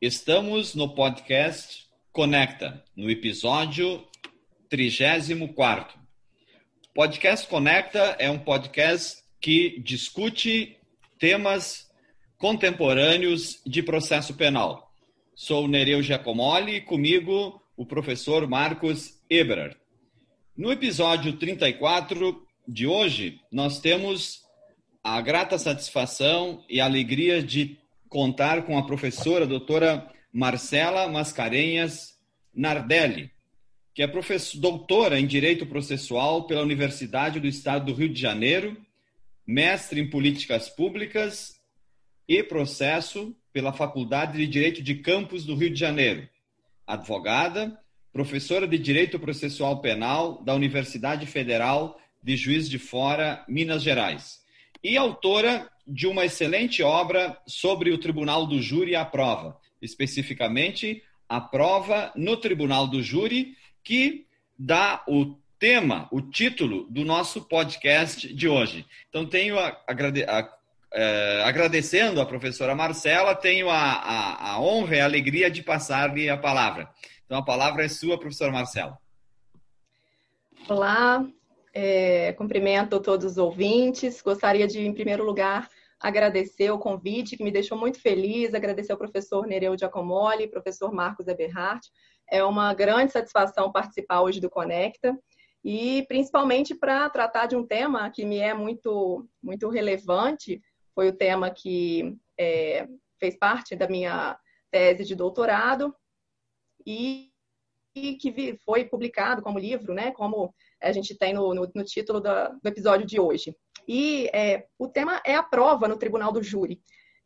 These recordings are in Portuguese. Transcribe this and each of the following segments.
Estamos no podcast Conecta, no episódio 34. Podcast Conecta é um podcast que discute temas contemporâneos de processo penal. Sou Nereu Giacomoli e comigo o professor Marcos Eberard. No episódio 34 de hoje, nós temos a grata satisfação e alegria de contar com a professora a doutora Marcela Mascarenhas Nardelli, que é doutora em Direito Processual pela Universidade do Estado do Rio de Janeiro, mestre em Políticas Públicas e Processo pela Faculdade de Direito de Campos do Rio de Janeiro, advogada, professora de Direito Processual Penal da Universidade Federal de Juiz de Fora, Minas Gerais, e autora de uma excelente obra sobre o Tribunal do Júri e a prova, especificamente a prova no Tribunal do Júri, que dá o tema, o título do nosso podcast de hoje. Então, tenho a, a, a, é, agradecendo a professora Marcela, tenho a, honra e a alegria de passar-lhe a palavra. Então, a palavra é sua, professora Marcela. Olá, é, cumprimento todos os ouvintes. Gostaria de, em primeiro lugar, agradecer o convite, que me deixou muito feliz, agradecer ao professor Nereu Giacomoli, professor Marcos Eberhardt. É uma grande satisfação participar hoje do Conecta e principalmente para tratar de um tema que me é muito, muito relevante, foi o tema que é, fez parte da minha tese de doutorado e, e que foi publicado como livro, né, como a gente tem no, no, no título do, do episódio de hoje. E é, o tema é a prova no tribunal do júri.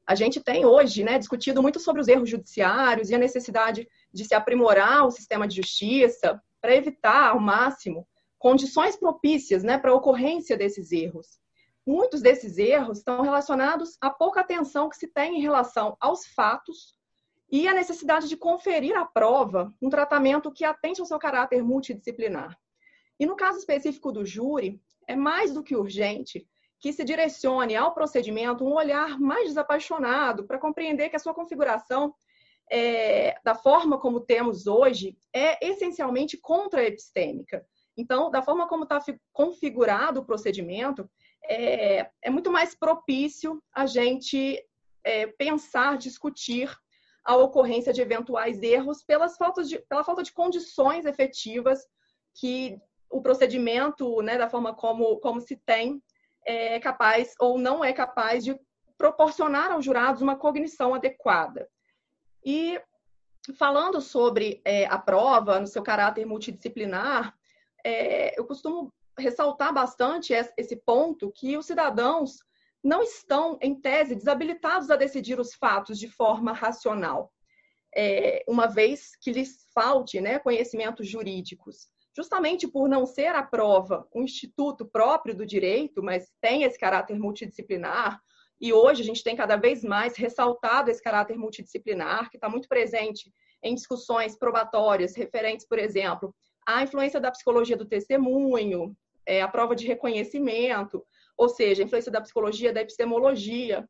A gente tem hoje né, discutido muito sobre os erros judiciários e a necessidade de se aprimorar o sistema de justiça para evitar ao máximo condições propícias né, para a ocorrência desses erros. Muitos desses erros estão relacionados à pouca atenção que se tem em relação aos fatos e a necessidade de conferir à prova um tratamento que atente ao seu caráter multidisciplinar. E no caso específico do júri, é mais do que urgente que se direcione ao procedimento um olhar mais desapaixonado para compreender que a sua configuração, é, da forma como temos hoje, é essencialmente contra-epistêmica. Então, da forma como está configurado o procedimento, é, é, muito mais propício a gente é, pensar, discutir a ocorrência de eventuais erros pelas faltas de, pela falta de condições efetivas que o procedimento, né, da forma como, como se tem, é capaz ou não é capaz de proporcionar aos jurados uma cognição adequada. E falando sobre é, a prova, no seu caráter multidisciplinar, é, eu costumo ressaltar bastante esse ponto que os cidadãos não estão, em tese, desabilitados a decidir os fatos de forma racional, é, uma vez que lhes falte né, conhecimentos jurídicos. Justamente por não ser a prova um instituto próprio do direito, mas tem esse caráter multidisciplinar, e hoje a gente tem cada vez mais ressaltado esse caráter multidisciplinar, que está muito presente em discussões probatórias referentes, por exemplo, à influência da psicologia do testemunho, é, a prova de reconhecimento, ou seja, a influência da psicologia da epistemologia.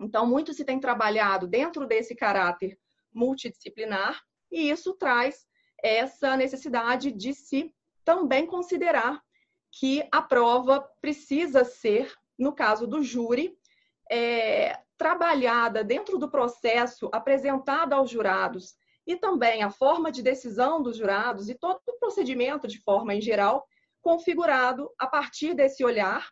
Então, muito se tem trabalhado dentro desse caráter multidisciplinar, e isso traz essa necessidade de se também considerar que a prova precisa ser, no caso do júri, é, trabalhada dentro do processo, apresentada aos jurados, e também a forma de decisão dos jurados e todo o procedimento de forma em geral, configurado a partir desse olhar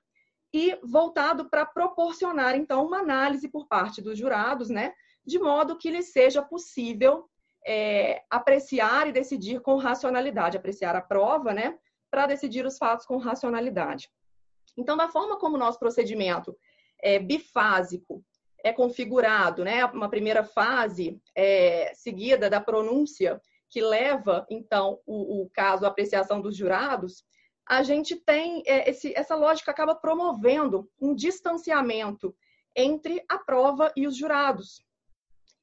e voltado para proporcionar, então, uma análise por parte dos jurados, né, de modo que lhes seja possível é, apreciar e decidir com racionalidade, apreciar a prova, né, para decidir os fatos com racionalidade. Então, da forma como o nosso procedimento é bifásico é configurado, né, uma primeira fase é, seguida da pronúncia que leva, então, o, o caso à apreciação dos jurados, a gente tem é, esse, essa lógica acaba promovendo um distanciamento entre a prova e os jurados.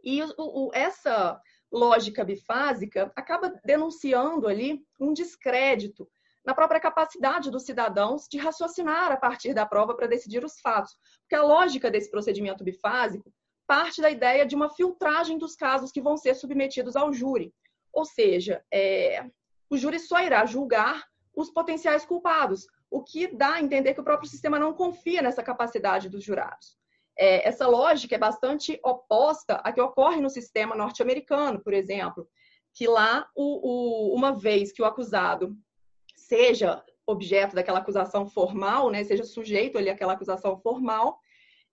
E o, o, essa lógica bifásica acaba denunciando ali um descrédito na própria capacidade dos cidadãos de raciocinar a partir da prova para decidir os fatos. Porque a lógica desse procedimento bifásico parte da ideia de uma filtragem dos casos que vão ser submetidos ao júri. Ou seja, é, o júri só irá julgar os potenciais culpados, o que dá a entender que o próprio sistema não confia nessa capacidade dos jurados. É, essa lógica é bastante oposta à que ocorre no sistema norte-americano, por exemplo, que lá, o, o, uma vez que o acusado seja objeto daquela acusação formal, né, seja sujeito ali àquela acusação formal,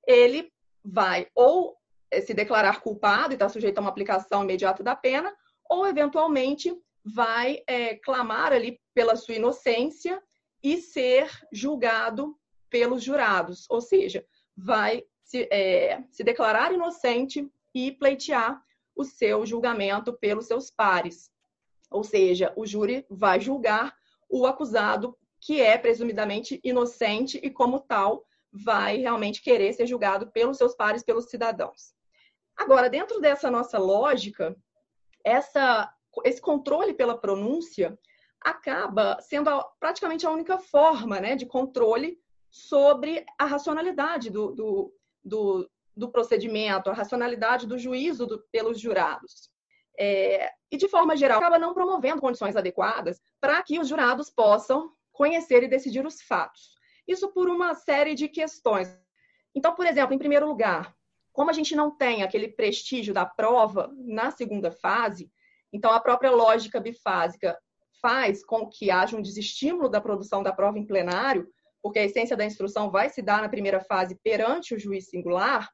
ele vai ou eh, se declarar culpado e está sujeito a uma aplicação imediata da pena, ou eventualmente vai é, clamar ali pela sua inocência e ser julgado pelos jurados, ou seja, vai se, é, se declarar inocente e pleitear o seu julgamento pelos seus pares. Ou seja, o júri vai julgar o acusado que é presumidamente inocente e, como tal, vai realmente querer ser julgado pelos seus pares, pelos cidadãos. Agora, dentro dessa nossa lógica, essa, esse controle pela pronúncia acaba sendo a, praticamente a única forma né, de controle sobre a racionalidade do, do, do, do procedimento, a racionalidade do juízo do, pelos jurados. É, e, de forma geral, acaba não promovendo condições adequadas para que os jurados possam conhecer e decidir os fatos. Isso por uma série de questões. Então, por exemplo, em primeiro lugar, como a gente não tem aquele prestígio da prova na segunda fase, então a própria lógica bifásica faz com que haja um desestímulo da produção da prova em plenário, porque a essência da instrução vai se dar na primeira fase perante o juiz singular,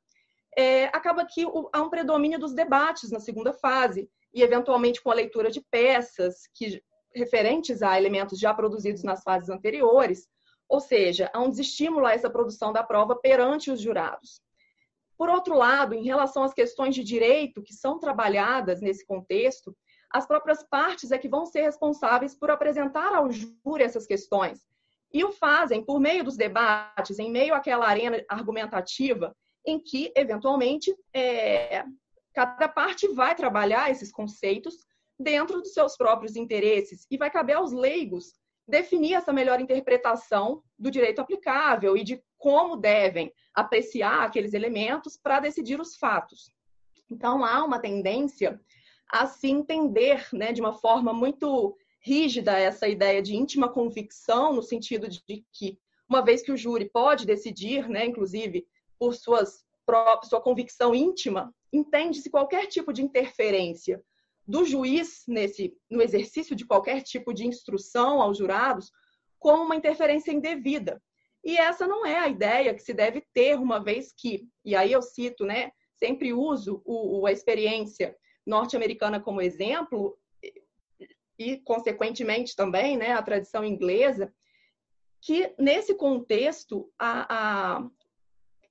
é, acaba que há um predomínio dos debates na segunda fase, e eventualmente com a leitura de peças que referentes a elementos já produzidos nas fases anteriores, ou seja, há um desestímulo a essa produção da prova perante os jurados. Por outro lado, em relação às questões de direito que são trabalhadas nesse contexto, as próprias partes é que vão ser responsáveis por apresentar ao júri essas questões. E o fazem por meio dos debates, em meio àquela arena argumentativa em que, eventualmente, é, cada parte vai trabalhar esses conceitos dentro dos seus próprios interesses e vai caber aos leigos definir essa melhor interpretação do direito aplicável e de como devem apreciar aqueles elementos para decidir os fatos. Então, há uma tendência a se entender né, de uma forma muito rígida essa ideia de íntima convicção, no sentido de que, uma vez que o júri pode decidir, né, inclusive por suas sua convicção íntima, entende-se qualquer tipo de interferência do juiz nesse no exercício de qualquer tipo de instrução aos jurados como uma interferência indevida. E essa não é a ideia que se deve ter uma vez que, e aí eu cito, né, sempre uso o, a experiência norte-americana como exemplo e consequentemente também, né, a tradição inglesa, que nesse contexto a, a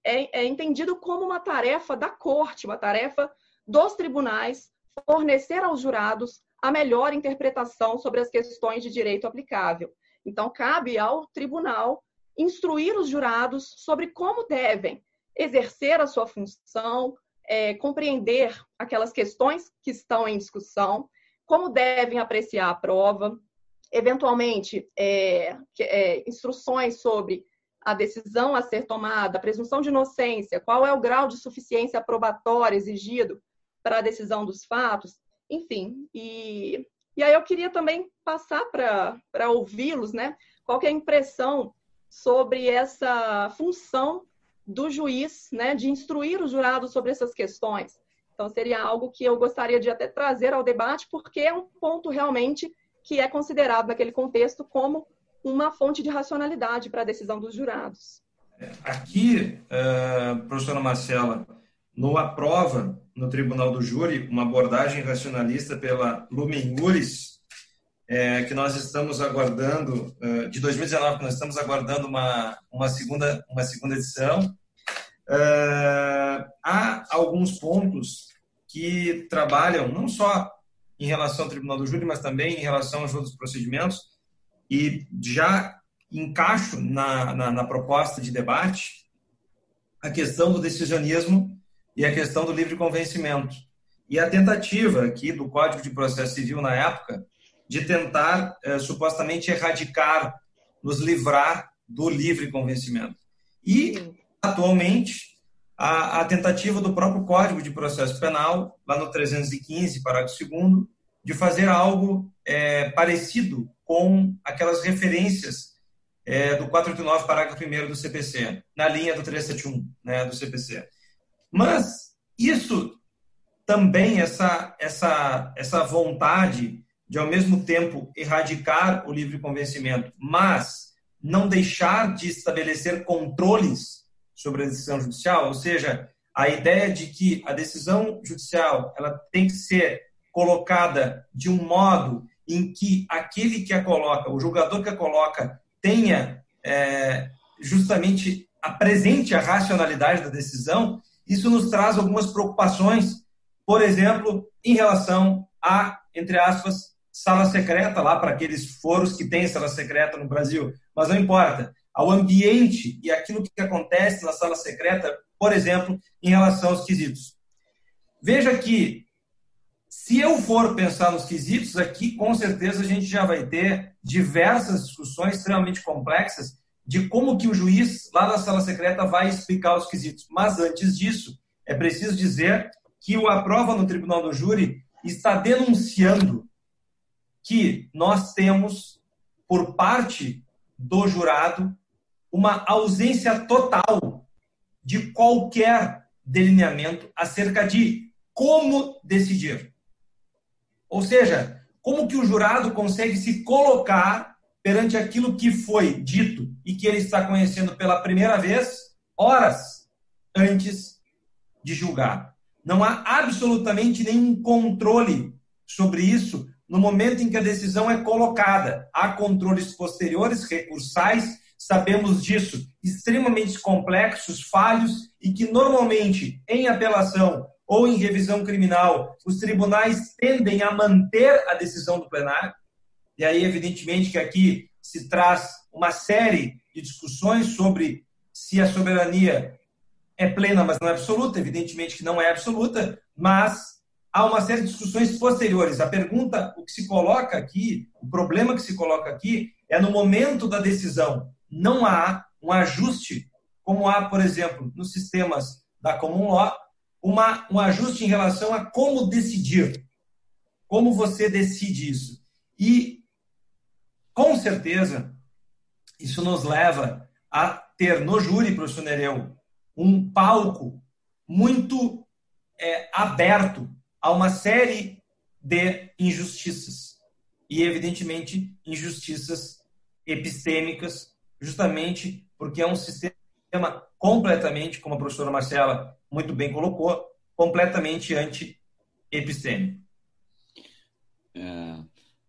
é, é entendido como uma tarefa da corte, uma tarefa dos tribunais fornecer aos jurados a melhor interpretação sobre as questões de direito aplicável. Então, cabe ao tribunal instruir os jurados sobre como devem exercer a sua função, é, compreender aquelas questões que estão em discussão, como devem apreciar a prova, eventualmente é, é, instruções sobre a decisão a ser tomada, a presunção de inocência, qual é o grau de suficiência probatória exigido para a decisão dos fatos, enfim. E, e aí eu queria também passar para ouvi-los, né? Qual é a impressão sobre essa função do juiz, né, de instruir os jurados sobre essas questões. Então, seria algo que eu gostaria de até trazer ao debate, porque é um ponto realmente que é considerado naquele contexto como uma fonte de racionalidade para a decisão dos jurados. Aqui, uh, professora Marcela, no aprova no Tribunal do Júri uma abordagem racionalista pela Lumen é, que nós estamos aguardando, uh, de 2019, que nós estamos aguardando uma, uma, segunda, uma segunda edição. Uh, há alguns pontos que trabalham não só em relação ao Tribunal do Júri, mas também em relação aos outros procedimentos, e já encaixo na, na, na proposta de debate a questão do decisionismo e a questão do livre convencimento. E a tentativa aqui do Código de Processo Civil na época de tentar eh, supostamente erradicar, nos livrar do livre convencimento. E, atualmente, a, a, tentativa do próprio Código de Processo Penal, lá no 315, parágrafo 2 de fazer algo é, parecido com aquelas referências é, do 489, parágrafo 1 do CPC, na linha do 371 né, do CPC. Mas isso também, essa, essa, essa vontade de, ao mesmo tempo, erradicar o livre convencimento, mas não deixar de estabelecer controles sobre a decisão judicial, ou seja, a ideia de que a decisão judicial ela tem que ser colocada de um modo em que aquele que a coloca, o julgador que a coloca, tenha é, justamente apresente a racionalidade da decisão, isso nos traz algumas preocupações, por exemplo, em relação a, entre aspas, sala secreta lá para aqueles foros que têm sala secreta no Brasil, mas não importa. Ao ambiente e aquilo que acontece na sala secreta, por exemplo, em relação aos quesitos. Veja que, se eu for pensar nos quesitos, aqui com certeza a gente já vai ter diversas discussões extremamente complexas de como que o juiz lá na sala secreta vai explicar os quesitos. Mas antes disso, é preciso dizer que o aprova no tribunal do júri está denunciando que nós temos, por parte do jurado, uma ausência total de qualquer delineamento acerca de como decidir. Ou seja, como que o jurado consegue se colocar perante aquilo que foi dito e que ele está conhecendo pela primeira vez, horas antes de julgar. Não há absolutamente nenhum controle sobre isso no momento em que a decisão é colocada. Há controles posteriores, recursais, sabemos disso, extremamente complexos, falhos e que normalmente em apelação ou em revisão criminal, os tribunais tendem a manter a decisão do plenário. E aí, evidentemente, que aqui se traz uma série de discussões sobre se a soberania é plena, mas não é absoluta. Evidentemente que não é absoluta, mas há uma série de discussões posteriores. A pergunta, o que se coloca aqui, o problema que se coloca aqui, é no momento da decisão. Não há um ajuste, como há, por exemplo, nos sistemas da common law, uma, um ajuste em relação a como decidir. Como você decide isso. E, com certeza, isso nos leva a ter no júri, professor Nereu, um palco muito é, aberto a uma série de injustiças. E, evidentemente, injustiças epistêmicas, justamente porque é um sistema completamente, como a professora Marcela muito bem colocou, completamente anti-epistêmico. É,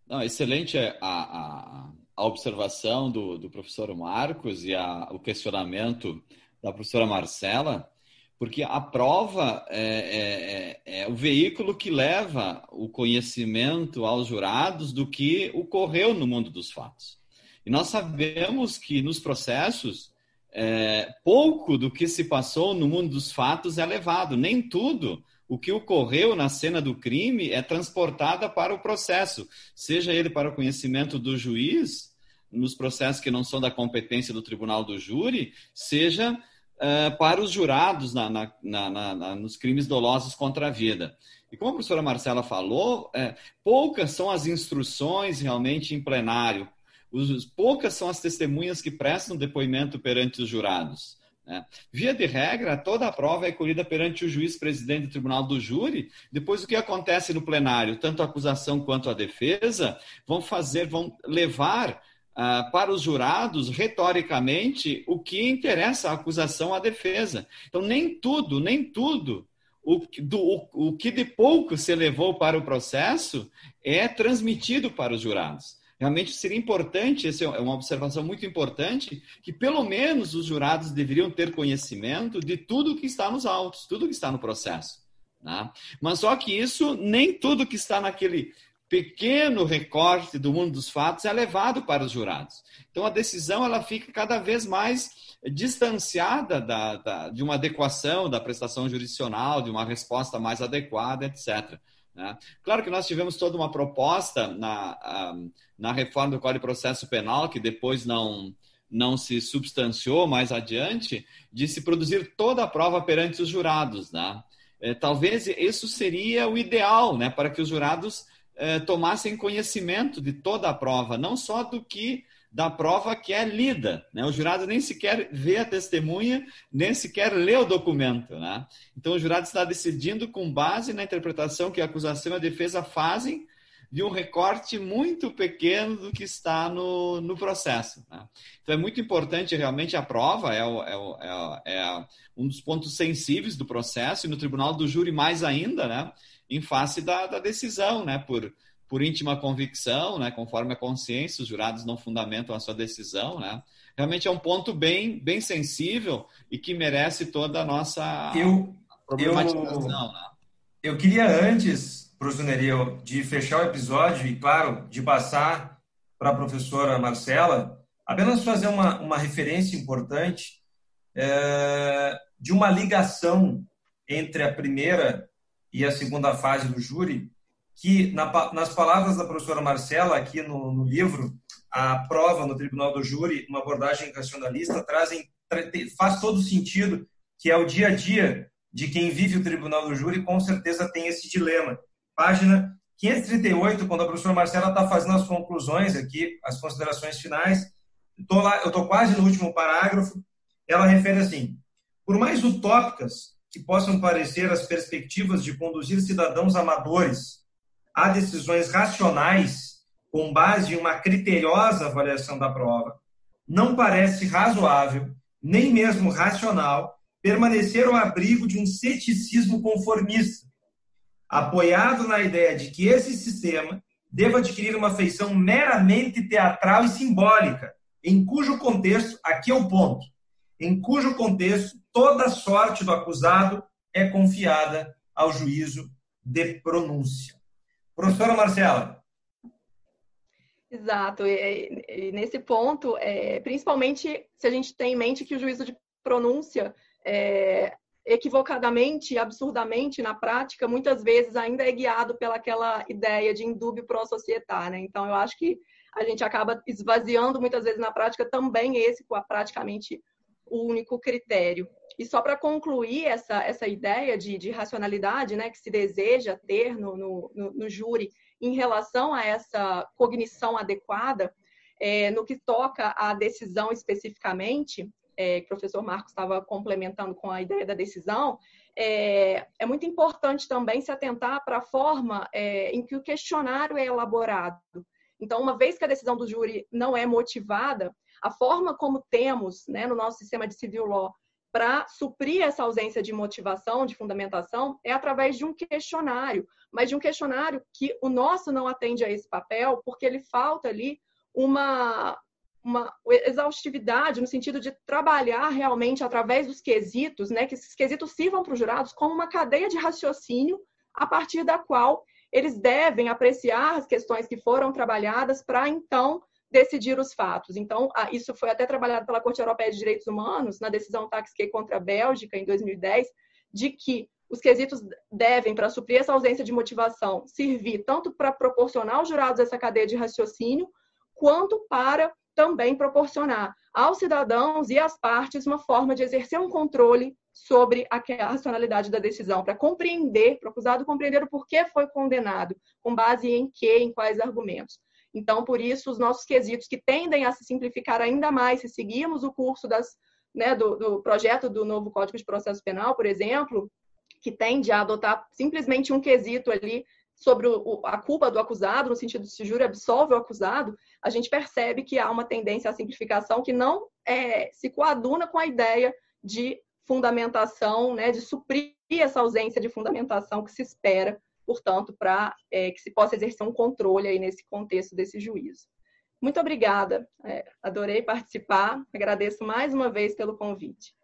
não, excelente a, a, a observação do, do, professor Marcos e a, o questionamento da professora Marcela porque a prova é, é, é, é, o veículo que leva o conhecimento aos jurados do que ocorreu no mundo dos fatos. E nós sabemos que nos processos, é, pouco do que se passou no mundo dos fatos é levado, nem tudo o que ocorreu na cena do crime é transportada para o processo, seja ele para o conhecimento do juiz, nos processos que não são da competência do tribunal do júri, seja uh, para os jurados na, na, na, nos crimes dolosos contra a vida. E como a professora Marcela falou, é, poucas são as instruções realmente em plenário, os, poucas são as testemunhas que prestam depoimento perante os jurados. Né? Via de regra, toda a prova é colhida perante o juiz presidente do tribunal do júri. Depois, o que acontece no plenário, tanto a acusação quanto a defesa vão fazer, vão levar ah, para os jurados, retoricamente, o que interessa a acusação à defesa. Então, nem tudo, nem tudo o, do, o, o que de pouco se levou para o processo é transmitido para os jurados. Realmente seria importante, essa é uma observação muito importante, que pelo menos os jurados deveriam ter conhecimento de tudo que está nos autos, tudo que está no processo. Né? Mas só que isso, nem tudo que está naquele pequeno recorte do mundo dos fatos é levado para os jurados. Então a decisão ela fica cada vez mais distanciada da, da, de uma adequação da prestação jurisdicional, de uma resposta mais adequada, etc. Né? Claro que nós tivemos toda uma proposta na, na reforma do Código de Processo Penal, que depois não, não se substanciou mais adiante, de se produzir toda a prova perante os jurados. Né? É, talvez isso seria o ideal né, para que os jurados é, tomassem conhecimento de toda a prova, não só do que da prova que é lida. Né? O jurado nem sequer vê a testemunha, nem sequer lê o documento. Né? Então, o jurado está decidindo com base na interpretação que a acusação e a defesa fazem de um recorte muito pequeno do que está no, no processo. Né? Então, é muito importante realmente a prova, é, o, é, o, é, é, um dos pontos sensíveis do processo, e no tribunal do júri mais ainda, né? Em face da, da decisão, né? por, por íntima convicção, né? conforme a consciência, os jurados não fundamentam a sua decisão. Né? Realmente é um ponto bem, bem sensível e que merece toda a nossa eu, problematização. Eu, né? eu queria antes professor Nereu, de fechar o episódio e, claro, de passar para a professora Marcela, apenas fazer uma, uma referência importante é, de uma ligação entre a primeira e a segunda fase do júri, que, na, nas palavras da professora Marcela, aqui no, no, livro, a prova no tribunal do júri, uma abordagem racionalista, trazem, faz todo sentido, que é o dia a dia de quem vive o tribunal do júri, com certeza tem esse dilema página 538, quando a professora Marcela está fazendo as conclusões aqui, as considerações finais. Tô lá, eu estou quase no último parágrafo. Ela refere assim: por mais utópicas que possam parecer as perspectivas de conduzir cidadãos amadores a decisões racionais com base em uma criteriosa avaliação da prova, não parece razoável, nem mesmo racional, permanecer ao abrigo de um ceticismo conformista apoiado na ideia de que esse sistema deva adquirir uma feição meramente teatral e simbólica, em cujo contexto, aqui é o ponto, em cujo contexto toda sorte do acusado é confiada ao juízo de pronúncia. Professora Marcela. Exato, e, e nesse ponto, é, principalmente se a gente tem em mente que o juízo de pronúncia é, equivocadamente, absurdamente na prática, muitas vezes ainda é guiado pelaquela ideia de indúbio pro societar, né? Então eu acho que a gente acaba esvaziando muitas vezes na prática também esse praticamente o único critério. E só para concluir essa, essa ideia de, de, racionalidade né, que se deseja ter no, no, no, júri em relação a essa cognição adequada, é, no que toca à decisão especificamente, é, que o professor Marcos estava complementando com a ideia da decisão, é, é muito importante também se atentar para a forma é, em que o questionário é elaborado. Então, uma vez que a decisão do júri não é motivada, a forma como temos né, no nosso sistema de civil law para suprir essa ausência de motivação, de fundamentação, é através de um questionário, mas de um questionário que o nosso não atende a esse papel, porque ele falta ali uma, uma exaustividade no sentido de trabalhar realmente através dos quesitos, né, que esses quesitos sirvam para os jurados como uma cadeia de raciocínio a partir da qual eles devem apreciar as questões que foram trabalhadas para então decidir os fatos. Então, isso foi até trabalhado pela Corte Europeia de Direitos Humanos na decisão Taxkey contra a Bélgica em 2010, de que os quesitos devem, para suprir essa ausência de motivação, servir tanto para proporcionar aos jurados essa cadeia de raciocínio, quanto para também proporcionar aos cidadãos e às partes uma forma de exercer um controle sobre a racionalidade da decisão, para compreender, para o acusado compreender o porquê foi condenado, com base em que, em quais argumentos. Então, por isso, os nossos quesitos que tendem a se simplificar ainda mais, se seguirmos o curso das, né, do, do projeto do novo Código de Processo Penal, por exemplo, que tende a adotar simplesmente um quesito ali sobre o, a culpa do acusado, no sentido de se o júri absolve o acusado, a gente percebe que há uma tendência à simplificação que não é, se coaduna com a ideia de fundamentação, né, de suprir essa ausência de fundamentação que se espera, portanto, para é, que se possa exercer um controle aí nesse contexto desse juízo. Muito obrigada, é, adorei participar, agradeço mais uma vez pelo convite.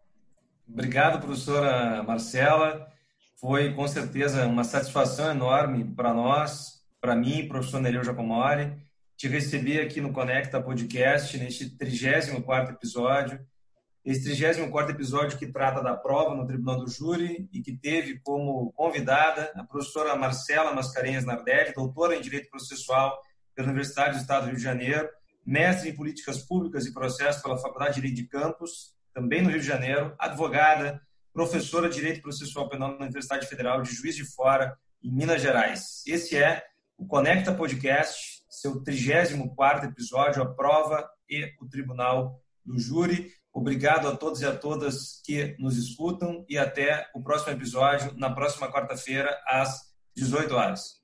Obrigado, professora Marcela. Foi com certeza uma satisfação enorme para nós, para mim, professor Nereu Giacomori, te receber aqui no Conecta Podcast, neste 34 episódio. Esse 34 episódio que trata da prova no Tribunal do Júri e que teve como convidada a professora Marcela Mascarenhas Nardelli, doutora em Direito Processual pela Universidade do Estado do Rio de Janeiro, mestre em políticas públicas e processos pela Faculdade de Direito de Campos, também no Rio de Janeiro, advogada, professora de Direito Processual Penal na Universidade Federal de Juiz de Fora, em Minas Gerais. Esse é o Conecta Podcast, seu 34 episódio, a prova e o Tribunal do Júri. Obrigado a todos e a todas que nos escutam e até o próximo episódio, na próxima quarta-feira, às 18 horas.